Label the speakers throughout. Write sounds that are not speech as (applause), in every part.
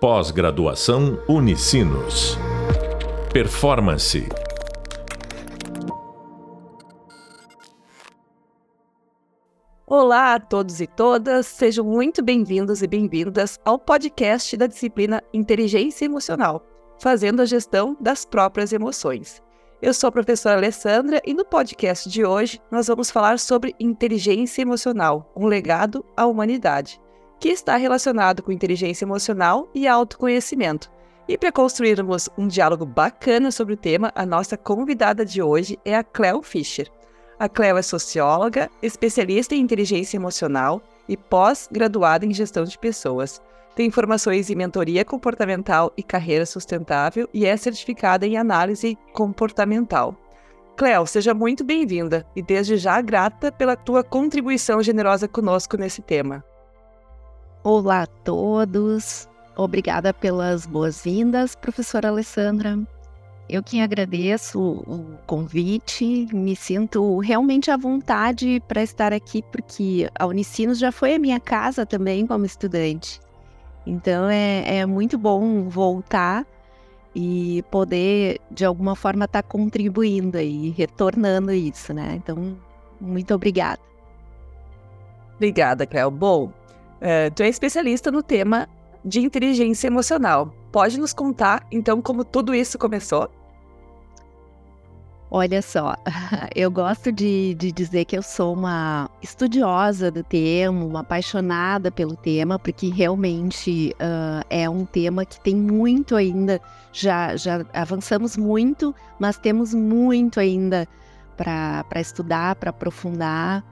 Speaker 1: Pós-graduação Unicinos. Performance.
Speaker 2: Olá a todos e todas, sejam muito bem-vindos e bem-vindas ao podcast da disciplina Inteligência Emocional, fazendo a gestão das próprias emoções. Eu sou a professora Alessandra e no podcast de hoje nós vamos falar sobre inteligência emocional, um legado à humanidade que está relacionado com inteligência emocional e autoconhecimento. E para construirmos um diálogo bacana sobre o tema, a nossa convidada de hoje é a Cleo Fischer. A Cleo é socióloga, especialista em inteligência emocional e pós-graduada em gestão de pessoas. Tem formações em mentoria comportamental e carreira sustentável e é certificada em análise comportamental. Cleo, seja muito bem-vinda e desde já grata pela tua contribuição generosa conosco nesse tema.
Speaker 3: Olá a todos. Obrigada pelas boas-vindas, professora Alessandra. Eu que agradeço o convite, me sinto realmente à vontade para estar aqui, porque a Unicinos já foi a minha casa também como estudante. Então é, é muito bom voltar e poder, de alguma forma, estar tá contribuindo e retornando isso, né? Então, muito obrigada.
Speaker 2: Obrigada, Cléo. Bom, Uh, tu é especialista no tema de inteligência emocional. Pode nos contar, então, como tudo isso começou?
Speaker 3: Olha só, (laughs) eu gosto de, de, dizer que eu sou uma estudiosa do tema, uma apaixonada pelo tema, porque realmente uh, é um tema que tem muito ainda, já, já avançamos muito, mas temos muito ainda para estudar, para aprofundar.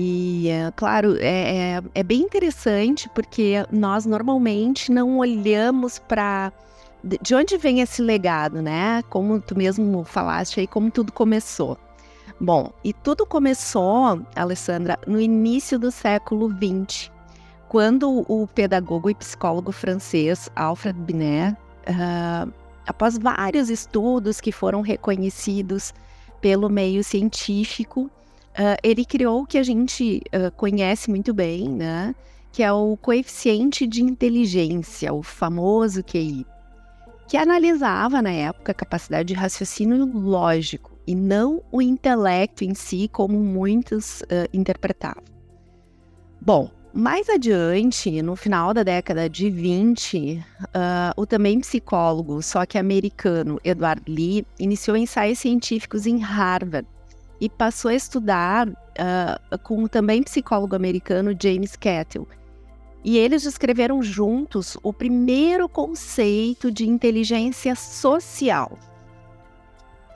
Speaker 3: E, é, claro, é, é, é, bem interessante porque nós normalmente não olhamos para. De onde vem esse legado, né? Como tu mesmo falaste aí, como tudo começou. Bom, e tudo começou, Alessandra, no início do século XX, quando o pedagogo e psicólogo francês Alfred Binet, uh, após vários estudos que foram reconhecidos pelo meio científico, Uh, ele criou o que a gente uh, conhece muito bem, né? Que é o coeficiente de inteligência, o famoso QI, que analisava na época a capacidade de raciocínio lógico e não o intelecto em si, como muitos uh, interpretavam. Bom, mais adiante, no final da década de 20, o também psicólogo, só que americano, Edward Lee, iniciou ensaios científicos em Harvard e passou a estudar uh, com também psicólogo americano James Cattell. E eles descreveram juntos o primeiro conceito de inteligência social.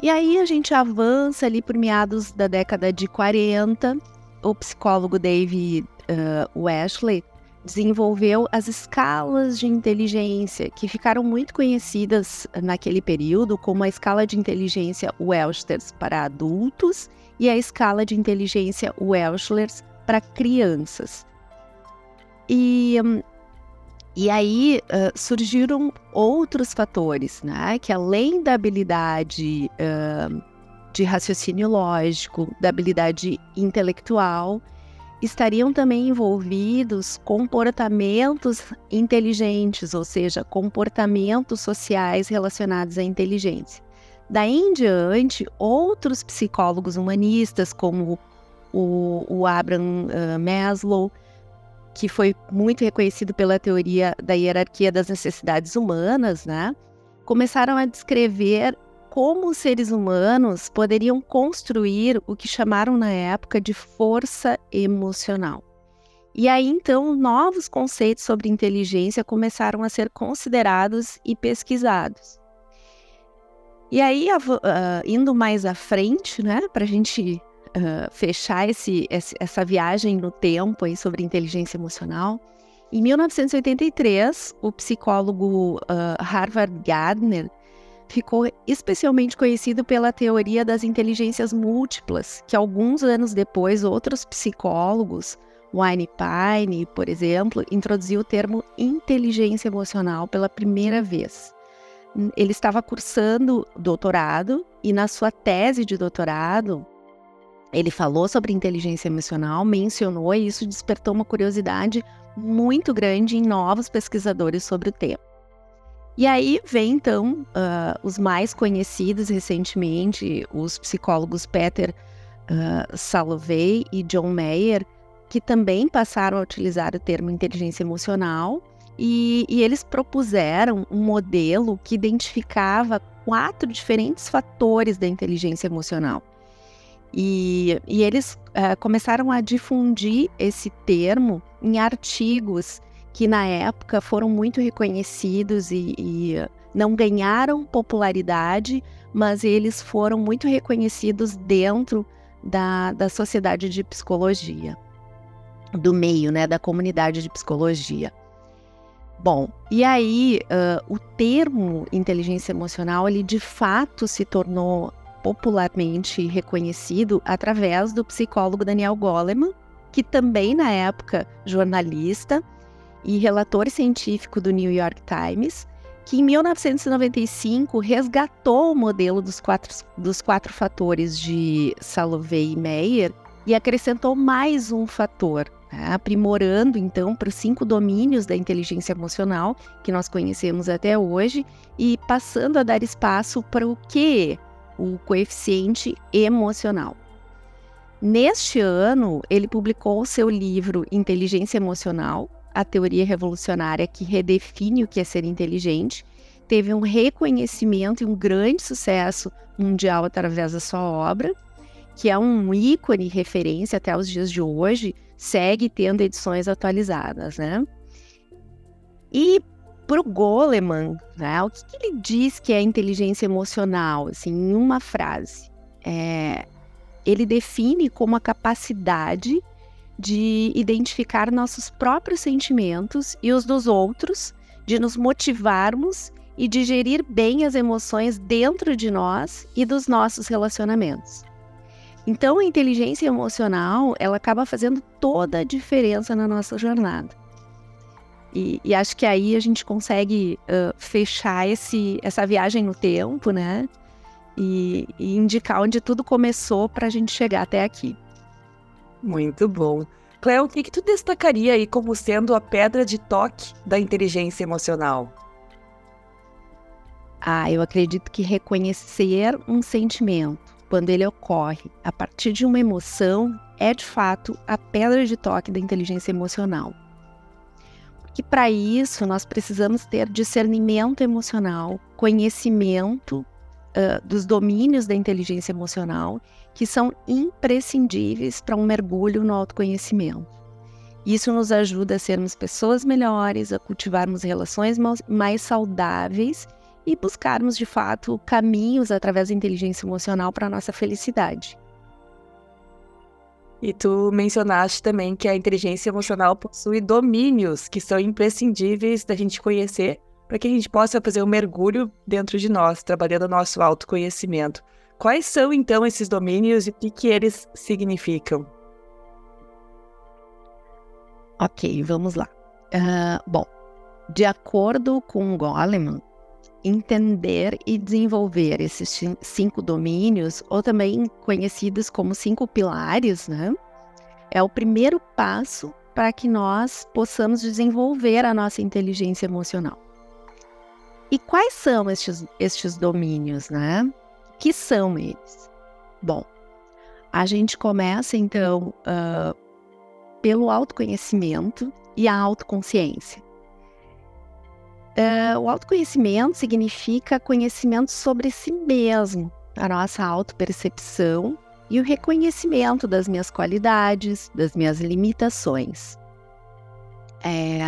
Speaker 3: E aí a gente avança ali por meados da década de 40. O psicólogo David uh, Wesley desenvolveu as escalas de inteligência, que ficaram muito conhecidas naquele período como a escala de inteligência Welchers para adultos e a escala de inteligência Welchers para crianças. E, e aí uh, surgiram outros fatores, né? Que além da habilidade uh, de raciocínio lógico, da habilidade intelectual, estariam também envolvidos comportamentos inteligentes, ou seja, comportamentos sociais relacionados à inteligência. Daí em diante, outros psicólogos humanistas, como o, o Abraham uh, Maslow, que foi muito reconhecido pela teoria da hierarquia das necessidades humanas, né? começaram a descrever como os seres humanos poderiam construir o que chamaram na época de força emocional. E aí então novos conceitos sobre inteligência começaram a ser considerados e pesquisados. E aí, uh, indo mais à frente, né, para a gente uh, fechar esse, essa viagem no tempo aí sobre inteligência emocional, em 1983, o psicólogo uh, Harvard Gardner ficou especialmente conhecido pela teoria das inteligências múltiplas, que alguns anos depois outros psicólogos, Wayne Pine, por exemplo, introduziu o termo inteligência emocional pela primeira vez. Ele estava cursando doutorado e na sua tese de doutorado ele falou sobre inteligência emocional, mencionou e isso despertou uma curiosidade muito grande em novos pesquisadores sobre o tema. E aí vem então uh, os mais conhecidos recentemente, os psicólogos Peter uh, Salovey e John Mayer, que também passaram a utilizar o termo inteligência emocional e, e, eles propuseram um modelo que identificava quatro diferentes fatores da inteligência emocional. E, e eles uh, começaram a difundir esse termo em artigos que na época foram muito reconhecidos e, e não ganharam popularidade, mas eles foram muito reconhecidos dentro da, da sociedade de psicologia, do meio, né, da comunidade de psicologia. Bom, e aí uh, o termo inteligência emocional, ele de fato se tornou popularmente reconhecido através do psicólogo Daniel Goleman, que também na época jornalista e relator científico do New York Times, que em 1995 resgatou o modelo dos quatro, dos quatro fatores de Salovey e Meyer e acrescentou mais um fator, né? aprimorando então para os cinco domínios da inteligência emocional que nós conhecemos até hoje e passando a dar espaço para o que? O coeficiente emocional. Neste ano, ele publicou o seu livro Inteligência Emocional, a teoria revolucionária que redefine o que é ser inteligente, teve um reconhecimento e um grande sucesso mundial através da sua obra, que é um ícone referência até os dias de hoje, segue tendo edições atualizadas, né? E para o Goleman, né, o que, que, ele diz que é inteligência emocional, assim, em uma frase? É, ele define como a capacidade de identificar nossos próprios sentimentos e os dos outros, de nos motivarmos e de gerir bem as emoções dentro de nós e dos nossos relacionamentos. Então, a inteligência emocional, ela acaba fazendo toda a diferença na nossa jornada. E, e acho que aí a gente consegue uh, fechar esse, essa viagem no tempo, né? E, e indicar onde tudo começou para a gente chegar até aqui.
Speaker 2: Muito bom. Cléo, o que, que tu destacaria aí como sendo a pedra de toque da inteligência emocional?
Speaker 3: Ah, eu acredito que reconhecer um sentimento quando ele ocorre a partir de uma emoção é de fato a pedra de toque da inteligência emocional. Porque para isso nós precisamos ter discernimento emocional, conhecimento dos domínios da inteligência emocional que são imprescindíveis para um mergulho no autoconhecimento. Isso nos ajuda a sermos pessoas melhores, a cultivarmos relações mais saudáveis e buscarmos de fato caminhos através da inteligência emocional para a nossa felicidade.
Speaker 2: E tu mencionaste também que a inteligência emocional possui domínios que são imprescindíveis da gente conhecer para que a gente possa fazer um mergulho dentro de nós, trabalhando o nosso autoconhecimento. Quais são então esses domínios e o que, eles significam?
Speaker 3: Ok, vamos lá. Uh, bom, de acordo com Goleman, entender e desenvolver esses cinco domínios, ou também conhecidos como cinco pilares, né, é o primeiro passo para que nós possamos desenvolver a nossa inteligência emocional. E quais são estes, estes domínios, né? que são eles? Bom, a gente começa então uh, pelo autoconhecimento e a autoconsciência. Uh, o autoconhecimento significa conhecimento sobre si mesmo, a nossa autopercepção e o reconhecimento das minhas qualidades, das minhas limitações. É,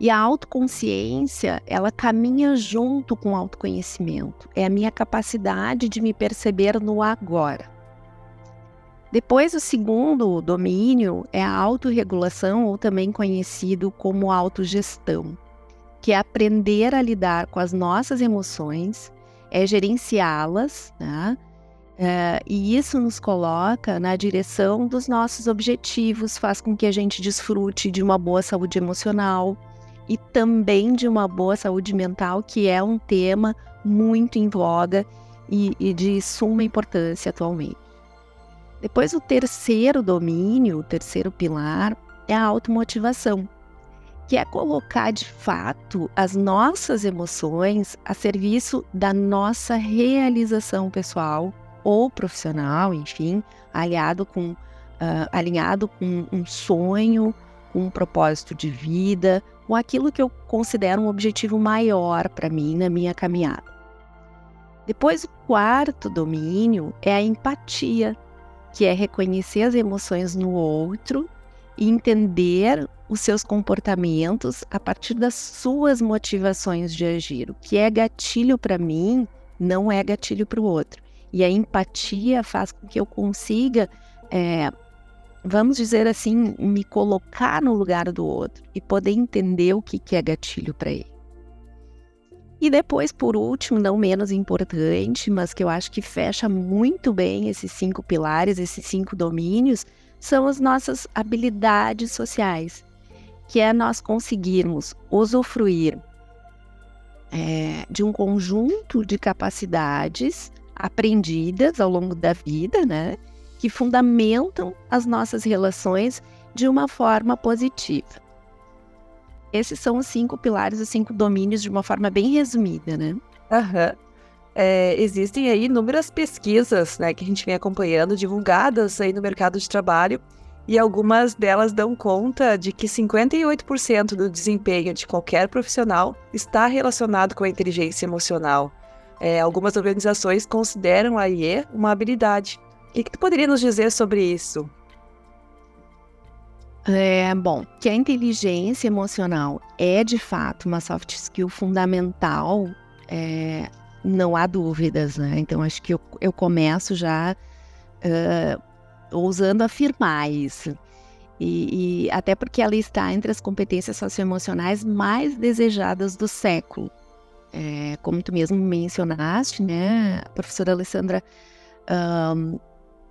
Speaker 3: e a autoconsciência, ela caminha junto com o autoconhecimento. É a minha capacidade de me perceber no agora. Depois, o segundo domínio é a autorregulação, ou também conhecido como autogestão, que é aprender a lidar com as nossas emoções, é gerenciá-las, né? É, e isso nos coloca na direção dos nossos objetivos, faz com que a gente desfrute de uma boa saúde emocional, e também de uma boa saúde mental, que é um tema muito em voga e, e de suma importância atualmente. Depois, o terceiro domínio, o terceiro pilar, é a automotivação, que é colocar de fato as nossas emoções a serviço da nossa realização pessoal ou profissional, enfim, aliado com, uh, alinhado com um sonho, com um propósito de vida, com aquilo que eu considero um objetivo maior para mim na minha caminhada. Depois, o quarto domínio é a empatia, que é reconhecer as emoções no outro e entender os seus comportamentos a partir das suas motivações de agir. O que é gatilho para mim não é gatilho para o outro. E a empatia faz com que eu consiga, é, vamos dizer assim, me colocar no lugar do outro e poder entender o que, que é gatilho para ele. E depois, por último, não menos importante, mas que eu acho que fecha muito bem esses cinco pilares, esses cinco domínios, são as nossas habilidades sociais, que é nós conseguirmos usufruir é, de um conjunto de capacidades aprendidas ao longo da vida, né, que fundamentam as nossas relações de uma forma positiva. Esses são os cinco pilares, os cinco domínios, de uma forma bem resumida, né?
Speaker 2: Aham. É, existem aí inúmeras pesquisas né, que a gente vem acompanhando, divulgadas aí no mercado de trabalho, e algumas delas dão conta de que 58% do desempenho de qualquer profissional está relacionado com a inteligência emocional. É, algumas organizações consideram a IE uma habilidade. O que, que tu poderia nos dizer sobre isso?
Speaker 3: É, bom, que a inteligência emocional é de fato uma soft skill fundamental é, não há dúvidas, né? Então acho que eu, eu começo já uh, ousando afirmar isso. E, e, até porque ela está entre as competências socioemocionais mais desejadas do século. É, como tu mesmo mencionaste, né, a professora Alessandra, um,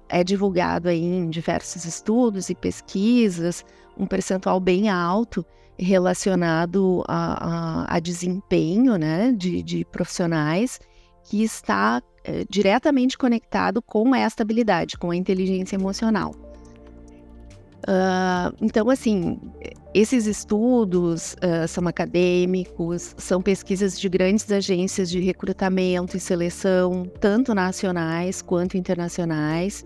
Speaker 3: é divulgado aí em diversos estudos e pesquisas um percentual bem alto relacionado a, a, a desempenho né, de, de, profissionais que está é, diretamente conectado com esta habilidade, com a inteligência emocional. Uh, então, assim, esses estudos uh, são acadêmicos, são pesquisas de grandes agências de recrutamento e seleção, tanto nacionais quanto internacionais.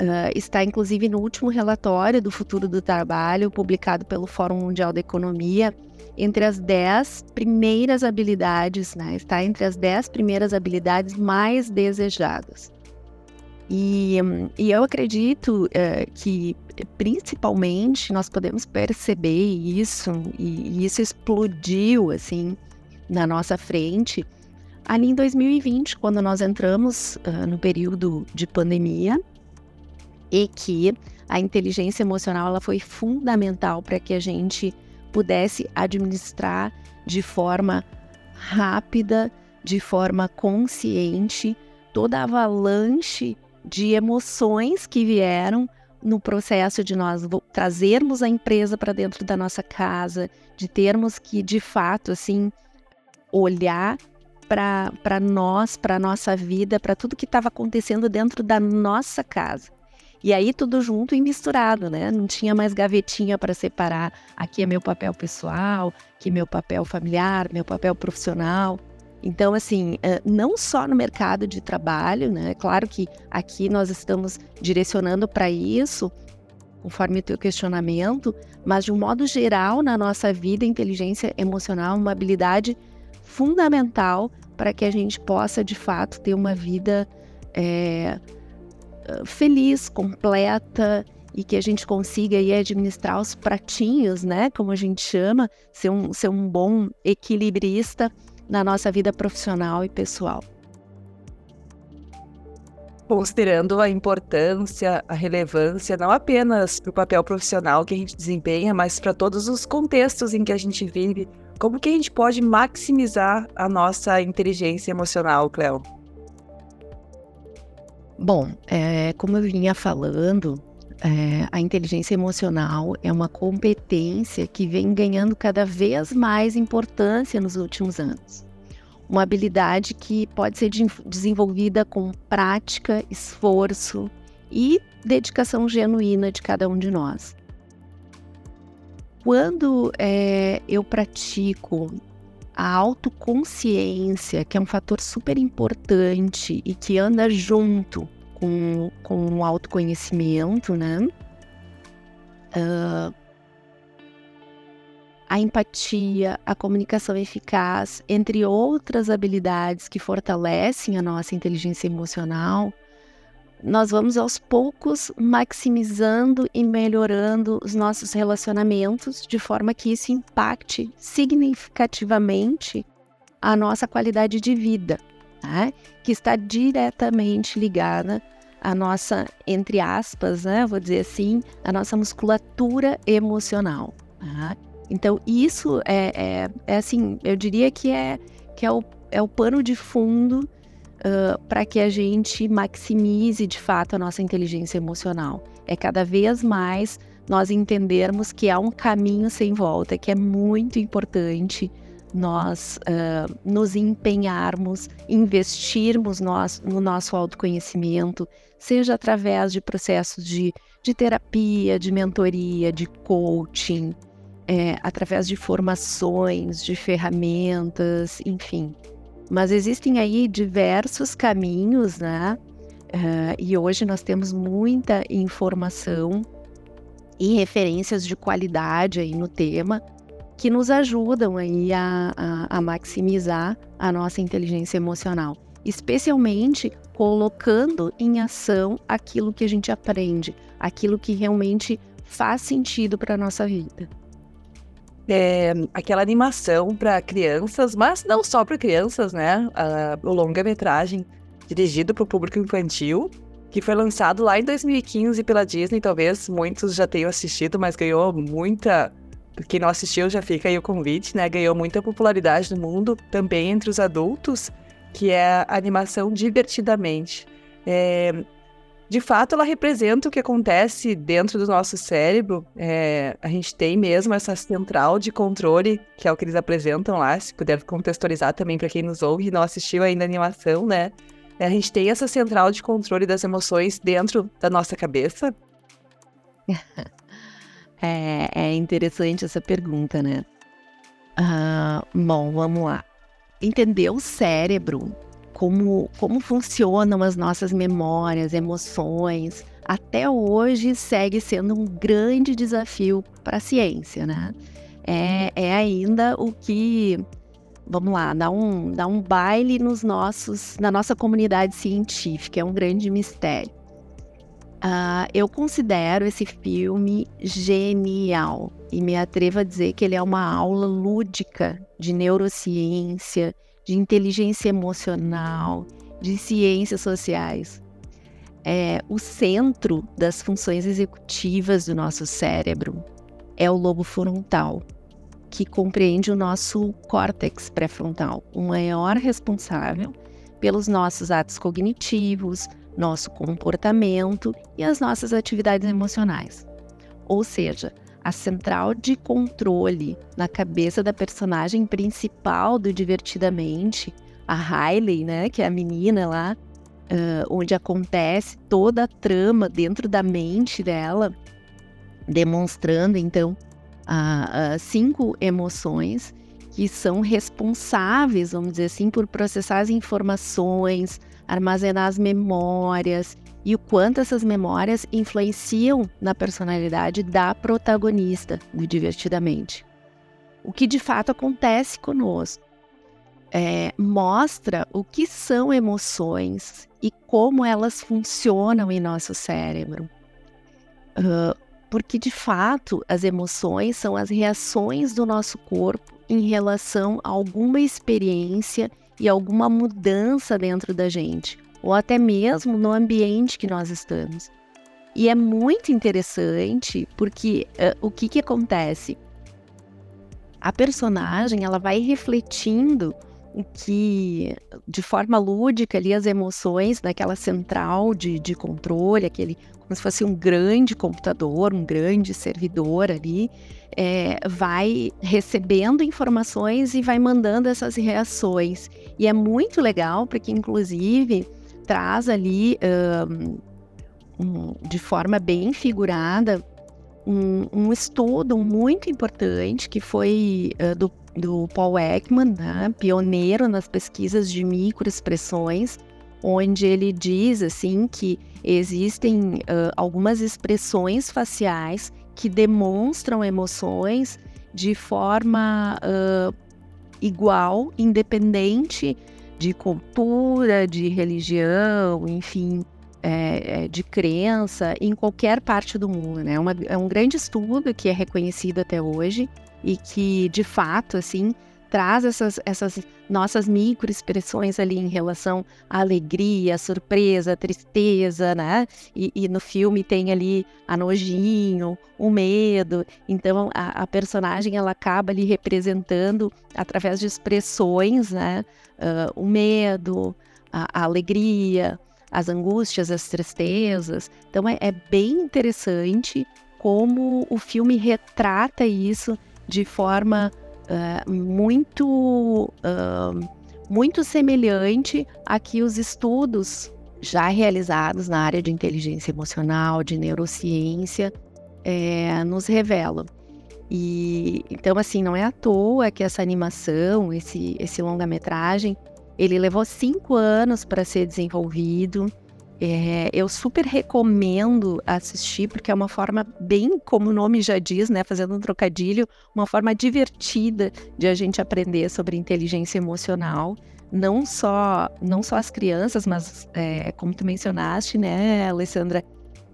Speaker 3: Uh, está inclusive no último relatório do futuro do trabalho, publicado pelo Fórum Mundial da Economia, entre as 10 primeiras habilidades, né? Está entre as 10 primeiras habilidades mais desejadas. E, e eu acredito uh, que, principalmente, nós podemos perceber isso, e, e isso explodiu, assim, na nossa frente, ali em 2020, quando nós entramos uh, no período de pandemia, e que a inteligência emocional ela foi fundamental para que a gente pudesse administrar de forma rápida, de forma consciente, toda a avalanche de emoções que vieram no processo de nós trazermos a empresa para dentro da nossa casa, de termos que, de fato, assim, olhar para nós, para a nossa vida, para tudo que estava acontecendo dentro da nossa casa. E aí tudo junto e misturado, né? Não tinha mais gavetinha para separar. Aqui é meu papel pessoal, aqui é meu papel familiar, meu papel profissional. Então, assim, eh, não só no mercado de trabalho, né? Claro que aqui nós estamos direcionando para isso, conforme o teu questionamento, mas de um modo geral, na nossa vida, inteligência emocional é uma habilidade fundamental para que a gente possa, de fato, ter uma vida é, feliz, completa e que a gente consiga aí administrar os pratinhos, né, como a gente chama, ser um, ser um bom equilibrista na nossa vida profissional e pessoal.
Speaker 2: Considerando a importância, a relevância, não apenas para o papel profissional que a gente desempenha, mas para todos os contextos em que a gente vive, como que a gente pode maximizar a nossa inteligência emocional, Cleo?
Speaker 3: Bom, é, como eu vinha falando, é, a inteligência emocional é uma competência que vem ganhando cada vez mais importância nos últimos anos. Uma habilidade que pode ser de, desenvolvida com prática, esforço e dedicação genuína de cada um de nós. quando é, eu pratico a autoconsciência, que é um fator super importante e que anda junto com, com o autoconhecimento, né? Uh, a empatia, a comunicação eficaz, entre outras habilidades que fortalecem a nossa inteligência emocional, nós vamos aos poucos maximizando e melhorando os nossos relacionamentos de forma que isso impacte significativamente a nossa qualidade de vida, né? que está diretamente ligada à nossa, entre aspas, né? vou dizer assim, a nossa musculatura emocional. Tá? Então, isso é, é, é, assim, eu diria que é, que é, o, é o pano de fundo uh, para que a gente maximize de fato a nossa inteligência emocional. É cada vez mais nós entendermos que há um caminho sem volta, que é muito importante nós uh, nos empenharmos, investirmos nós, no nosso autoconhecimento, seja através de processos de, de terapia, de mentoria, de coaching, é, através de formações, de ferramentas, enfim. Mas existem aí diversos caminhos, né? Uh, e hoje nós temos muita informação e referências de qualidade aí no tema que nos ajudam aí a, a, a maximizar a nossa inteligência emocional, especialmente colocando em ação aquilo que a gente aprende, aquilo que realmente faz sentido para a nossa vida
Speaker 2: é, aquela animação para crianças, mas não só para crianças, né? o longa-metragem dirigido para o público infantil, que foi lançado lá em 2015 pela Disney. Talvez muitos já tenham assistido, mas ganhou muita. Quem não assistiu já fica aí o convite, né? Ganhou muita popularidade no mundo, também entre os adultos, que é a animação Divertidamente. É, de fato, ela representa o que acontece dentro do nosso cérebro. É, a gente tem mesmo essa central de controle, que é o que eles apresentam lá, se puder contextualizar também para quem nos ouve e não assistiu ainda a animação, né? É, a gente tem essa central de controle das emoções dentro da nossa cabeça. (laughs)
Speaker 3: é, é interessante essa pergunta, né? Uh, bom, vamos lá. Entender o cérebro como, como funcionam as nossas memórias, emoções, até hoje segue sendo um grande desafio para a ciência, né? É, é ainda o que, vamos lá, dá um, dá um baile nos nossos, na nossa comunidade científica, é um grande mistério. Uh, eu considero esse filme genial e me atrevo a dizer que ele é uma aula lúdica de neurociência, de inteligência emocional, de ciências sociais. É, o centro das funções executivas do nosso cérebro é o lobo frontal, que compreende o nosso córtex pré-frontal, o maior responsável pelos nossos atos cognitivos, nosso comportamento e as nossas atividades emocionais. Ou seja, a central de controle na cabeça da personagem principal do Divertidamente, a Riley, né, que é a menina lá, uh, onde acontece toda a trama dentro da mente dela, demonstrando então uh, uh, cinco emoções que são responsáveis, vamos dizer assim, por processar as informações, armazenar as memórias e o quanto essas memórias influenciam na personalidade da protagonista do Divertidamente. O que de fato acontece conosco é, mostra o que são emoções e como elas funcionam em nosso cérebro. Uh, porque de fato as emoções são as reações do nosso corpo em relação a alguma experiência e alguma mudança dentro da gente, ou até mesmo no ambiente que nós estamos. E é muito interessante porque uh, o que, que acontece? A personagem ela vai refletindo que, de forma lúdica, ali as emoções daquela central de, de controle, aquele como se fosse um grande computador, um grande servidor ali, é, vai recebendo informações e vai mandando essas reações. E é muito legal porque, inclusive, traz ali um, de forma bem figurada um, um estudo muito importante que foi uh, do, do Paul Ekman, né, pioneiro nas pesquisas de microexpressões, onde ele diz assim que existem uh, algumas expressões faciais que demonstram emoções de forma uh, igual, independente de cultura, de religião, enfim, é, de crença em qualquer parte do mundo. Né? Uma, é um grande estudo que é reconhecido até hoje e que, de fato, assim, traz essas, essas nossas microexpressões ali em relação à alegria, à surpresa, à tristeza, né? E, e, no filme tem ali a nojinho, o medo. Então a, a, personagem ela acaba ali representando através de expressões, né? Uh, o medo, a, a, alegria, as angústias, as tristezas. Então é, é bem interessante como o filme retrata isso de forma uh, muito, uh, muito semelhante a que os estudos já realizados na área de inteligência emocional, de neurociência, é, nos revelam. E então assim não é à toa que essa animação, esse esse longa-metragem, ele levou cinco anos para ser desenvolvido. É, eu super recomendo assistir, porque é uma forma bem, como o nome já diz, né, fazendo um trocadilho, uma forma divertida de a gente aprender sobre inteligência emocional. Não só, não só as crianças, mas é, como tu mencionaste, né, Alessandra,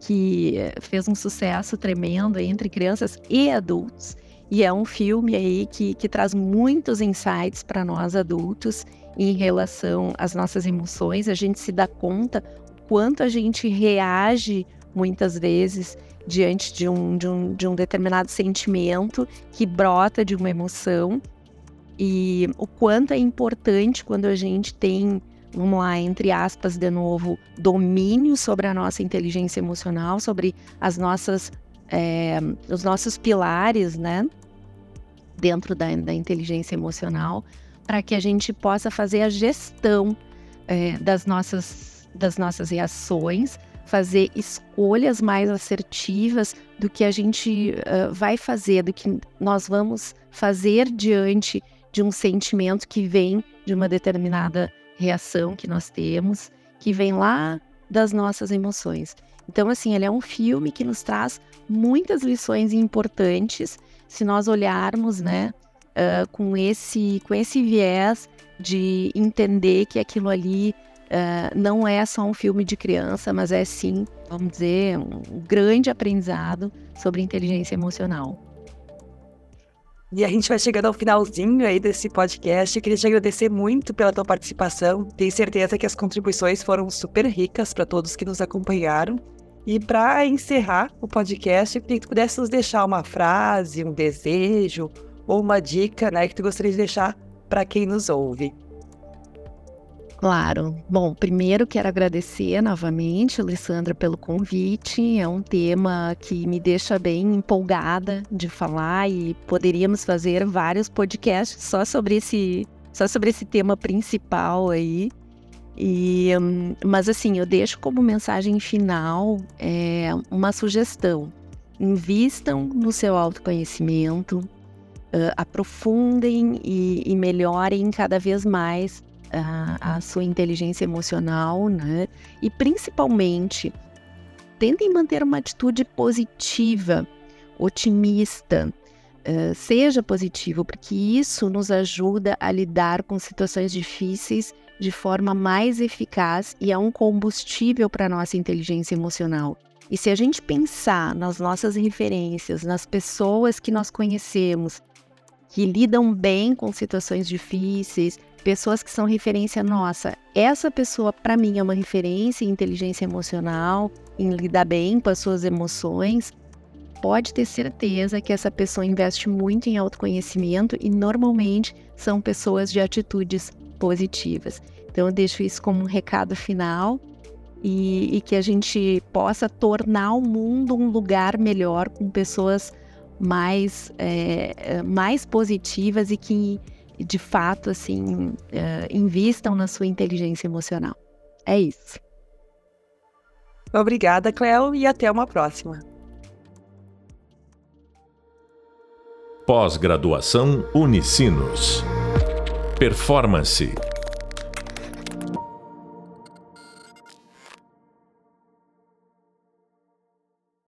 Speaker 3: que fez um sucesso tremendo entre crianças e adultos. E é um filme aí que, que traz muitos insights para nós adultos em relação às nossas emoções. A gente se dá conta quanto a gente reage muitas vezes diante de um, de um, de um determinado sentimento que brota de uma emoção e o quanto é importante quando a gente tem, vamos lá, entre aspas, de novo, domínio sobre a nossa inteligência emocional, sobre as nossas, é, os nossos pilares, né, dentro da, da inteligência emocional, para que a gente possa fazer a gestão é, das nossas das nossas reações, fazer escolhas mais assertivas do que a gente uh, vai fazer, do que nós vamos fazer diante de um sentimento que vem de uma determinada reação que nós temos, que vem lá das nossas emoções. Então, assim, ele é um filme que nos traz muitas lições importantes se nós olharmos, né, uh, com esse com esse viés de entender que aquilo ali Uh, não é só um filme de criança, mas é sim, vamos dizer, um grande aprendizado sobre inteligência emocional.
Speaker 2: E a gente vai chegando ao finalzinho aí desse podcast. Eu queria te agradecer muito pela tua participação. Tenho certeza que as contribuições foram super ricas para todos que nos acompanharam. E para encerrar o podcast, eu queria que tu pudesse nos deixar uma frase, um desejo ou uma dica né, que tu gostaria de deixar para quem nos ouve.
Speaker 3: Claro. Bom, primeiro quero agradecer novamente, Alessandra, pelo convite. É um tema que me deixa bem empolgada de falar e poderíamos fazer vários podcasts só sobre esse, só sobre esse tema principal aí. E, hum, mas assim, eu deixo como mensagem final é, uma sugestão. Invistam no seu autoconhecimento, uh, aprofundem e, e melhorem cada vez mais a, a sua inteligência emocional, né? E principalmente, tentem manter uma atitude positiva, otimista. Uh, seja positivo, porque isso nos ajuda a lidar com situações difíceis de forma mais eficaz e é um combustível para a nossa inteligência emocional. E se a gente pensar nas nossas referências, nas pessoas que nós conhecemos, que lidam bem com situações difíceis, pessoas que são referência nossa. Essa pessoa, para mim, é uma referência em inteligência emocional, em lidar bem com as suas emoções. Pode ter certeza que essa pessoa investe muito em autoconhecimento e normalmente são pessoas de atitudes positivas. Então, eu deixo isso como um recado final e, e que a gente possa tornar o mundo um lugar melhor com pessoas mais, é, mais positivas e que de fato assim uh, invistam na sua inteligência emocional. É isso.
Speaker 2: Obrigada, Cleo, e até uma próxima.
Speaker 1: Pós-graduação Unicinos. Performance